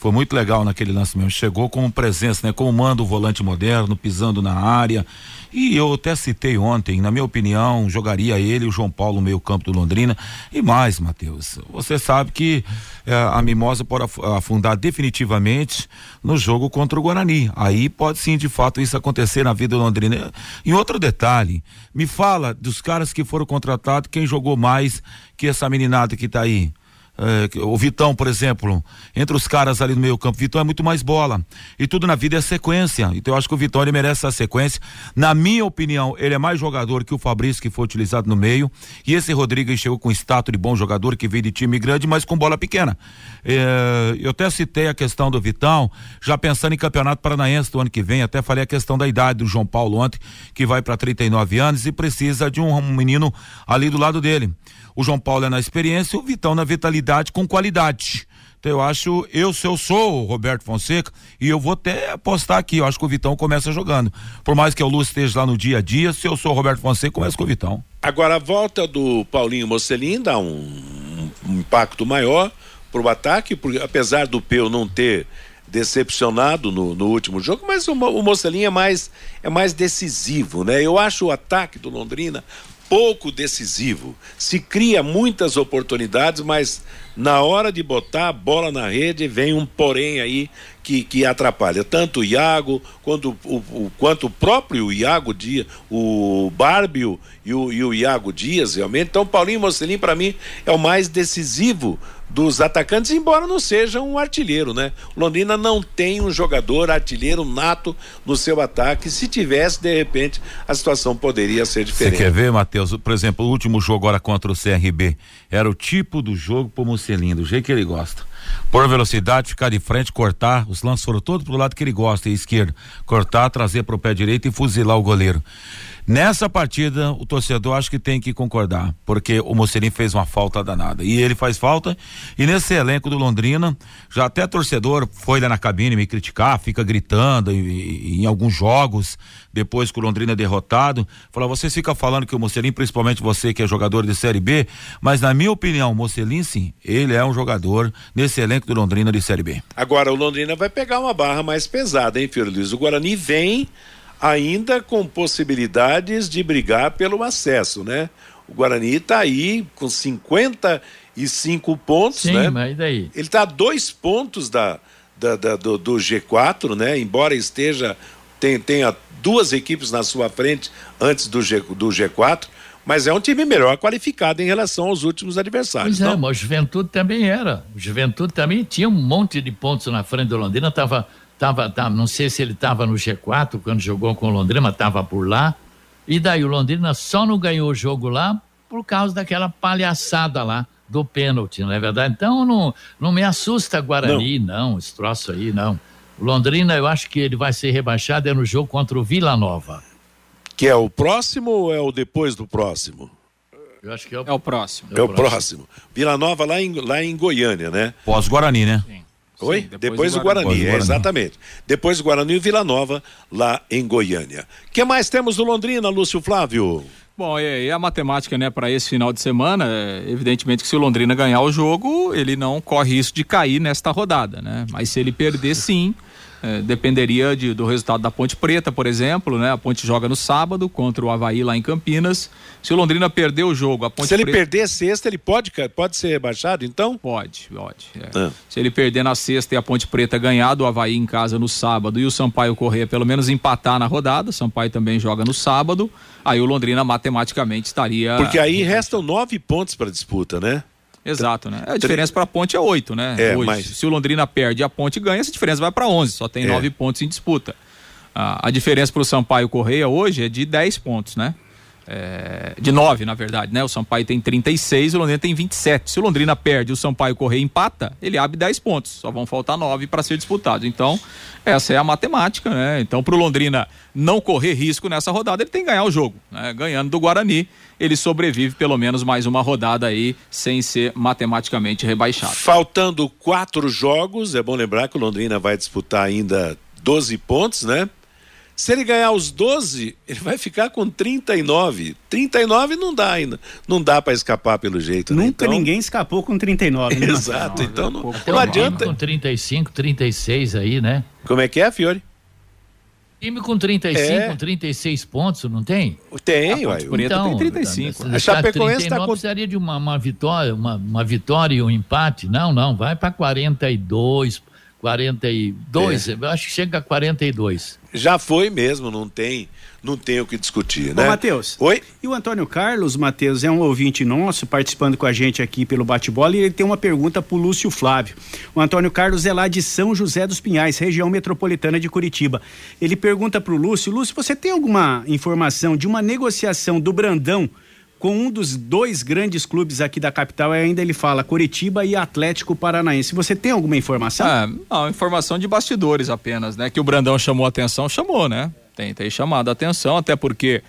Foi muito legal naquele lance mesmo. Chegou como presença, né? Como manda o volante moderno, pisando na área. E eu até citei ontem, na minha opinião, jogaria ele o João Paulo meio campo do Londrina. E mais, Matheus, você sabe que é, a Mimosa pode afundar definitivamente no jogo contra o Guarani. Aí pode sim, de fato, isso acontecer na vida do Londrina. E outro detalhe, me fala dos caras que foram contratados, quem jogou mais que essa meninada que está aí. É, o Vitão, por exemplo, entre os caras ali no meio campo, Vitão é muito mais bola. E tudo na vida é sequência. Então eu acho que o Vitão ele merece essa sequência. Na minha opinião, ele é mais jogador que o Fabrício, que foi utilizado no meio. E esse Rodrigues chegou com status de bom jogador, que veio de time grande, mas com bola pequena. É, eu até citei a questão do Vitão, já pensando em campeonato paranaense do ano que vem. Até falei a questão da idade do João Paulo ontem, que vai para 39 anos e precisa de um menino ali do lado dele. O João Paulo é na experiência, o Vitão na vitalidade com qualidade. Então eu acho, eu se eu sou o Roberto Fonseca, e eu vou até apostar aqui, eu acho que o Vitão começa jogando. Por mais que o Lúcio esteja lá no dia a dia, se eu sou o Roberto Fonseca, começa com o Vitão. Agora a volta do Paulinho Mocelin dá um, um impacto maior pro ataque, porque apesar do Peu não ter decepcionado no, no último jogo, mas o, o Mocelin é mais, é mais decisivo, né? Eu acho o ataque do Londrina pouco decisivo. Se cria muitas oportunidades, mas na hora de botar a bola na rede vem um porém aí que, que atrapalha tanto o Iago quanto o, o, quanto o próprio Iago Dias, o Bárbio e o, e o Iago Dias realmente. Então Paulinho Mocelin para mim é o mais decisivo dos atacantes, embora não seja um artilheiro, né? Londrina não tem um jogador artilheiro nato no seu ataque. Se tivesse, de repente, a situação poderia ser diferente. Você quer ver, Matheus? Por exemplo, o último jogo agora contra o CRB era o tipo do jogo pro Mocelin, do jeito que ele gosta. Por velocidade, ficar de frente, cortar, os lances foram todos pro lado que ele gosta, esquerdo. Cortar, trazer pro pé direito e fuzilar o goleiro. Nessa partida, o torcedor acho que tem que concordar, porque o Mocerim fez uma falta danada. E ele faz falta, e nesse elenco do Londrina, já até torcedor foi lá na cabine me criticar, fica gritando em, em alguns jogos, depois que o Londrina é derrotado, fala, você fica falando que o Mocerim, principalmente você que é jogador de Série B, mas na minha opinião, o Mocelim sim, ele é um jogador nesse elenco do Londrina de Série B. Agora o Londrina vai pegar uma barra mais pesada, hein, Filho Luiz? O Guarani vem ainda com possibilidades de brigar pelo acesso, né? O Guarani está aí com 55 pontos, Sim, né? mas daí? Ele está a dois pontos da, da, da do, do, G4, né? Embora esteja tem, tenha duas equipes na sua frente antes do, G, do G4, mas é um time melhor qualificado em relação aos últimos adversários. Pois é, mas o Juventude também era. O Juventude também tinha um monte de pontos na frente do Londrina, estava tava, tava, não sei se ele estava no G4 quando jogou com o Londrina, mas estava por lá. E daí o Londrina só não ganhou o jogo lá por causa daquela palhaçada lá do pênalti, não é verdade? Então não, não me assusta Guarani, não. não, esse troço aí, não. O Londrina, eu acho que ele vai ser rebaixado é no jogo contra o Vila Nova. Que é o próximo ou é o depois do próximo? Eu acho que é o, é o próximo. É o próximo. Vila Nova lá em, lá em Goiânia, né? Pós-Guarani, né? Sim. Oi? Sim, depois, depois, do Guarani, Guarani. É, exatamente. Depois do Guarani e Vila Nova, lá em Goiânia. O que mais temos do Londrina, Lúcio Flávio? Bom, e, a matemática, né, para esse final de semana, é, evidentemente que se o Londrina ganhar o jogo, ele não corre risco de cair nesta rodada, né? Mas se ele perder, sim, é, dependeria de, do resultado da Ponte Preta, por exemplo, né? A Ponte joga no sábado contra o Havaí lá em Campinas. Se o Londrina perder o jogo, a Ponte Se ele Preta... perder sexta, ele pode, pode ser rebaixado, então? Pode, pode. É. Ah. Se ele perder na sexta e a Ponte Preta ganhar do Havaí em casa no sábado e o Sampaio correr pelo menos empatar na rodada, o Sampaio também joga no sábado, aí o Londrina matematicamente estaria. Porque aí restam nove pontos para disputa, né? Exato, né? A diferença para a ponte é oito, né? É, Hoje. mas... Se o Londrina perde e a ponte ganha, essa diferença vai para onze, só tem é. nove pontos em disputa. Ah, a diferença para o Sampaio Correia hoje é de dez pontos, né? É, de 9, na verdade, né? O Sampaio tem 36, o Londrina tem 27. Se o Londrina perde, o Sampaio Correia empata, ele abre 10 pontos. Só vão faltar 9 para ser disputado. Então, essa é a matemática, né? Então, para o Londrina não correr risco nessa rodada, ele tem que ganhar o jogo. Né? Ganhando do Guarani, ele sobrevive pelo menos mais uma rodada aí, sem ser matematicamente rebaixado. Faltando quatro jogos, é bom lembrar que o Londrina vai disputar ainda 12 pontos, né? Se ele ganhar os 12, ele vai ficar com 39. 39 não dá ainda. Não dá para escapar pelo jeito. Né? Nunca né? então... ninguém escapou com 39. Né? Exato. Então não, não, não adianta. Com 35, 36 aí, né? Como é que é, Fiore? Time com 35, é. 36 pontos, não tem? Tem, ah, uai. Então, tem 35. A Chapecoense está com... precisaria de uma, uma vitória, uma, uma vitória e um empate. Não, não, vai para 42, 42, é. eu acho que chega a 42. Já foi mesmo, não tem, não tem o que discutir, né? Ô, Matheus. Oi? E o Antônio Carlos, Matheus, é um ouvinte nosso, participando com a gente aqui pelo bate-bola, e ele tem uma pergunta pro Lúcio Flávio. O Antônio Carlos é lá de São José dos Pinhais, região metropolitana de Curitiba. Ele pergunta pro Lúcio, Lúcio, você tem alguma informação de uma negociação do Brandão com um dos dois grandes clubes aqui da capital, e ainda ele fala Curitiba e Atlético Paranaense. Você tem alguma informação? É, não, informação de bastidores apenas, né? Que o Brandão chamou atenção, chamou, né? Tem, tem chamado a atenção, até porque,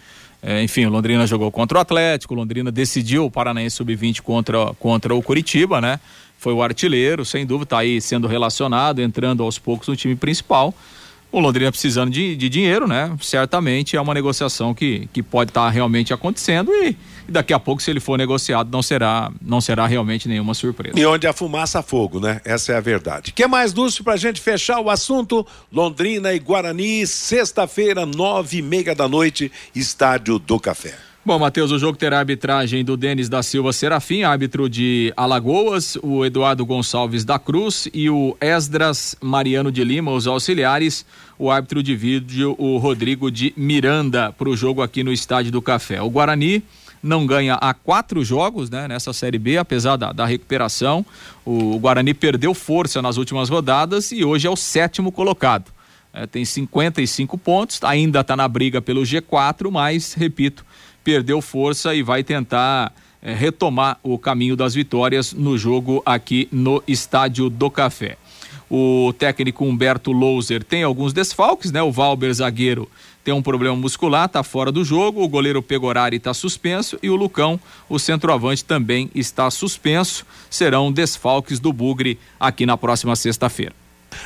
é, enfim, Londrina jogou contra o Atlético, Londrina decidiu o Paranaense Sub-20 contra, contra o Curitiba, né? Foi o artilheiro, sem dúvida, está aí sendo relacionado, entrando aos poucos no time principal o Londrina precisando de, de, dinheiro, né? Certamente é uma negociação que, que pode estar tá realmente acontecendo e, e, daqui a pouco, se ele for negociado, não será, não será realmente nenhuma surpresa. E onde a fumaça fogo, né? Essa é a verdade. que mais, Lúcio, pra gente fechar o assunto? Londrina e Guarani, sexta-feira, nove e meia da noite, estádio do Café. Bom, Matheus, o jogo terá a arbitragem do Denis da Silva Serafim, árbitro de Alagoas, o Eduardo Gonçalves da Cruz e o Esdras Mariano de Lima, os auxiliares, o árbitro de vídeo, o Rodrigo de Miranda, para o jogo aqui no Estádio do Café. O Guarani não ganha há quatro jogos né, nessa Série B, apesar da, da recuperação. O, Guarani perdeu força nas últimas rodadas e hoje é o sétimo colocado. É, tem 55 pontos, ainda está na briga pelo G4, mas, repito, perdeu força e vai tentar é, retomar o caminho das vitórias no jogo aqui no Estádio do Café. O técnico Humberto Louser tem alguns desfalques, né? O Valber zagueiro tem um problema muscular, está fora do jogo. O goleiro Pegorari está suspenso e o Lucão, o centroavante, também está suspenso. Serão desfalques do Bugre aqui na próxima sexta-feira.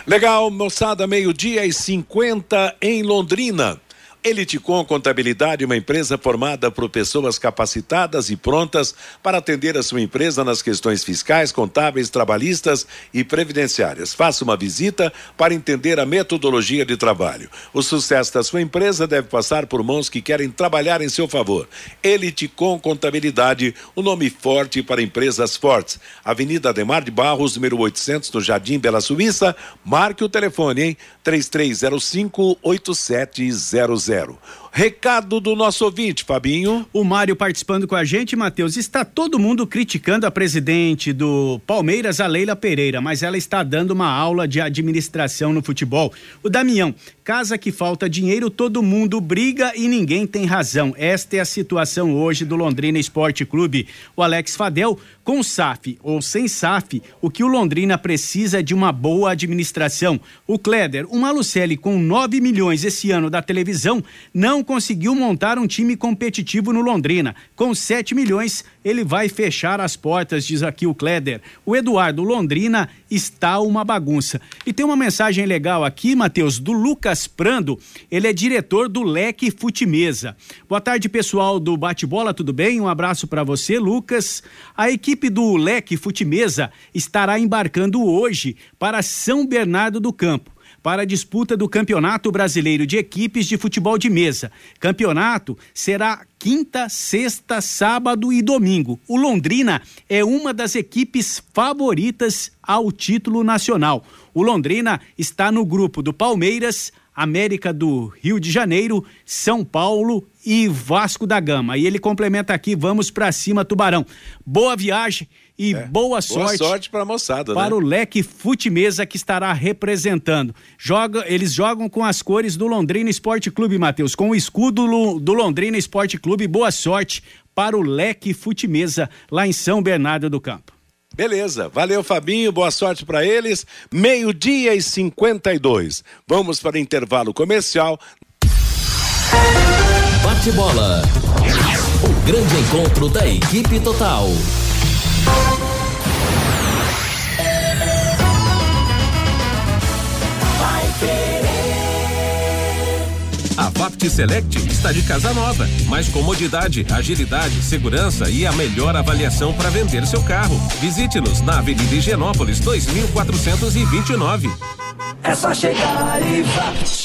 Legal, moçada, meio-dia e 50 em Londrina. Eliticom Contabilidade, uma empresa formada por pessoas capacitadas e prontas para atender a sua empresa nas questões fiscais, contábeis, trabalhistas e previdenciárias. Faça uma visita para entender a metodologia de trabalho. O sucesso da sua empresa deve passar por mãos que querem trabalhar em seu favor. Eliticom Contabilidade, o um nome forte para empresas fortes. Avenida Ademar de Barros, número 800, no Jardim Bela Suíça. Marque o telefone, hein? 3305 8700 zero. Recado do nosso ouvinte, Fabinho. O Mário participando com a gente, Matheus. Está todo mundo criticando a presidente do Palmeiras, a Leila Pereira, mas ela está dando uma aula de administração no futebol. O Damião, casa que falta dinheiro, todo mundo briga e ninguém tem razão. Esta é a situação hoje do Londrina Esporte Clube. O Alex Fadel, com SAF ou sem SAF, o que o Londrina precisa é de uma boa administração. O Kleder, o Malucelli com 9 milhões esse ano da televisão, não conseguiu montar um time competitivo no Londrina. Com 7 milhões, ele vai fechar as portas, diz aqui o Kleder. O Eduardo Londrina está uma bagunça. E tem uma mensagem legal aqui, Matheus, do Lucas Prando. Ele é diretor do Leque Futimesa. Boa tarde, pessoal do Bate-Bola, tudo bem? Um abraço para você, Lucas. A equipe do Leque Futimesa estará embarcando hoje para São Bernardo do Campo para a disputa do Campeonato Brasileiro de Equipes de Futebol de Mesa. Campeonato será quinta, sexta, sábado e domingo. O Londrina é uma das equipes favoritas ao título nacional. O Londrina está no grupo do Palmeiras, América do Rio de Janeiro, São Paulo e Vasco da Gama. E ele complementa aqui: vamos para cima, Tubarão. Boa viagem e é, boa sorte. Boa sorte para a moçada, Para né? o leque Futimesa que estará representando. Joga, eles jogam com as cores do Londrina Esporte Clube, Matheus, com o escudo do Londrina Esporte Clube. Boa sorte para o leque Futimesa lá em São Bernardo do Campo. Beleza, valeu Fabinho, boa sorte para eles. Meio-dia e 52. Vamos para o intervalo comercial. Bate bola. O grande encontro da equipe total. Loft Select está de casa nova. Mais comodidade, agilidade, segurança e a melhor avaliação para vender seu carro. Visite-nos na Avenida Higienópolis 2429. É só chegar e vá.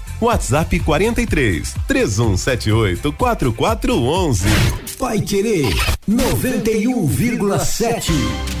WhatsApp 43 3178 4411. Vai querer 91,7.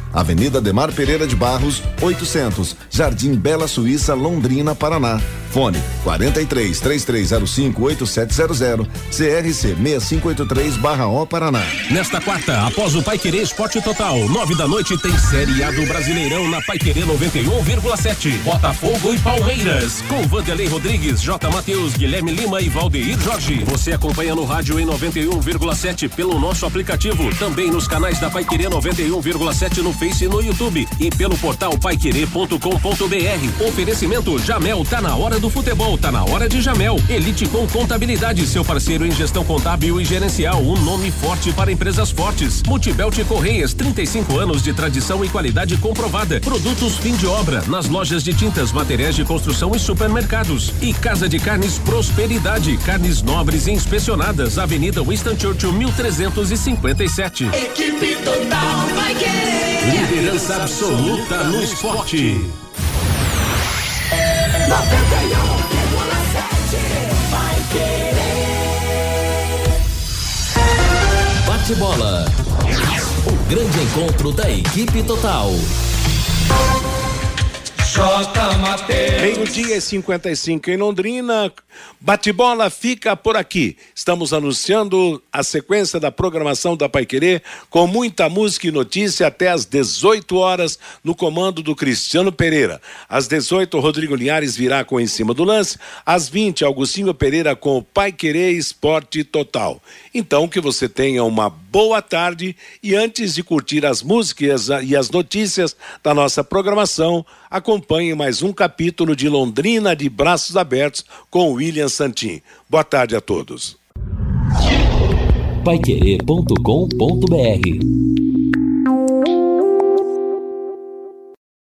Avenida Demar Pereira de Barros, 800, Jardim Bela Suíça, Londrina, Paraná. Fone 43 3305 8700 CRC 6583 barra O Paraná. Nesta quarta, após o Pai Querer Esporte Total, nove da noite tem Série A do Brasileirão na Pai Querer 91,7. Botafogo e Palmeiras. Com Vanderlei Rodrigues, J. Matheus, Guilherme Lima e Valdeir Jorge. Você acompanha no rádio em 91,7 pelo nosso aplicativo. Também nos canais da Pai Querer 91,7 no Face no YouTube. E pelo portal paiquerer.com.br. Oferecimento Jamel, tá na hora do futebol, tá na hora de Jamel. Elite com Contabilidade, seu parceiro em gestão contábil e gerencial, um nome forte para empresas fortes. Multibelt Correias, 35 anos de tradição e qualidade comprovada. Produtos fim de obra, nas lojas de tintas, materiais de construção e supermercados. E Casa de Carnes Prosperidade, carnes nobres e inspecionadas, Avenida Winston Churchill, 1357. Equipe total vai querer. Liderança absoluta no esporte. 91,7 vai querer. Bate bola. O grande encontro da equipe total. J. Mateus. Meio-dia e 55 em Londrina. Bate-bola fica por aqui. Estamos anunciando a sequência da programação da Paiquerê com muita música e notícia até às 18 horas no comando do Cristiano Pereira. Às 18, Rodrigo Linhares virá com Em Cima do Lance. Às 20, Augustinho Pereira com o Paiquerê Esporte Total. Então, que você tenha uma boa tarde e antes de curtir as músicas e as notícias da nossa programação, acompanhe mais um capítulo de Londrina de Braços Abertos com William Santin. Boa tarde a todos. Paiquerê.com.br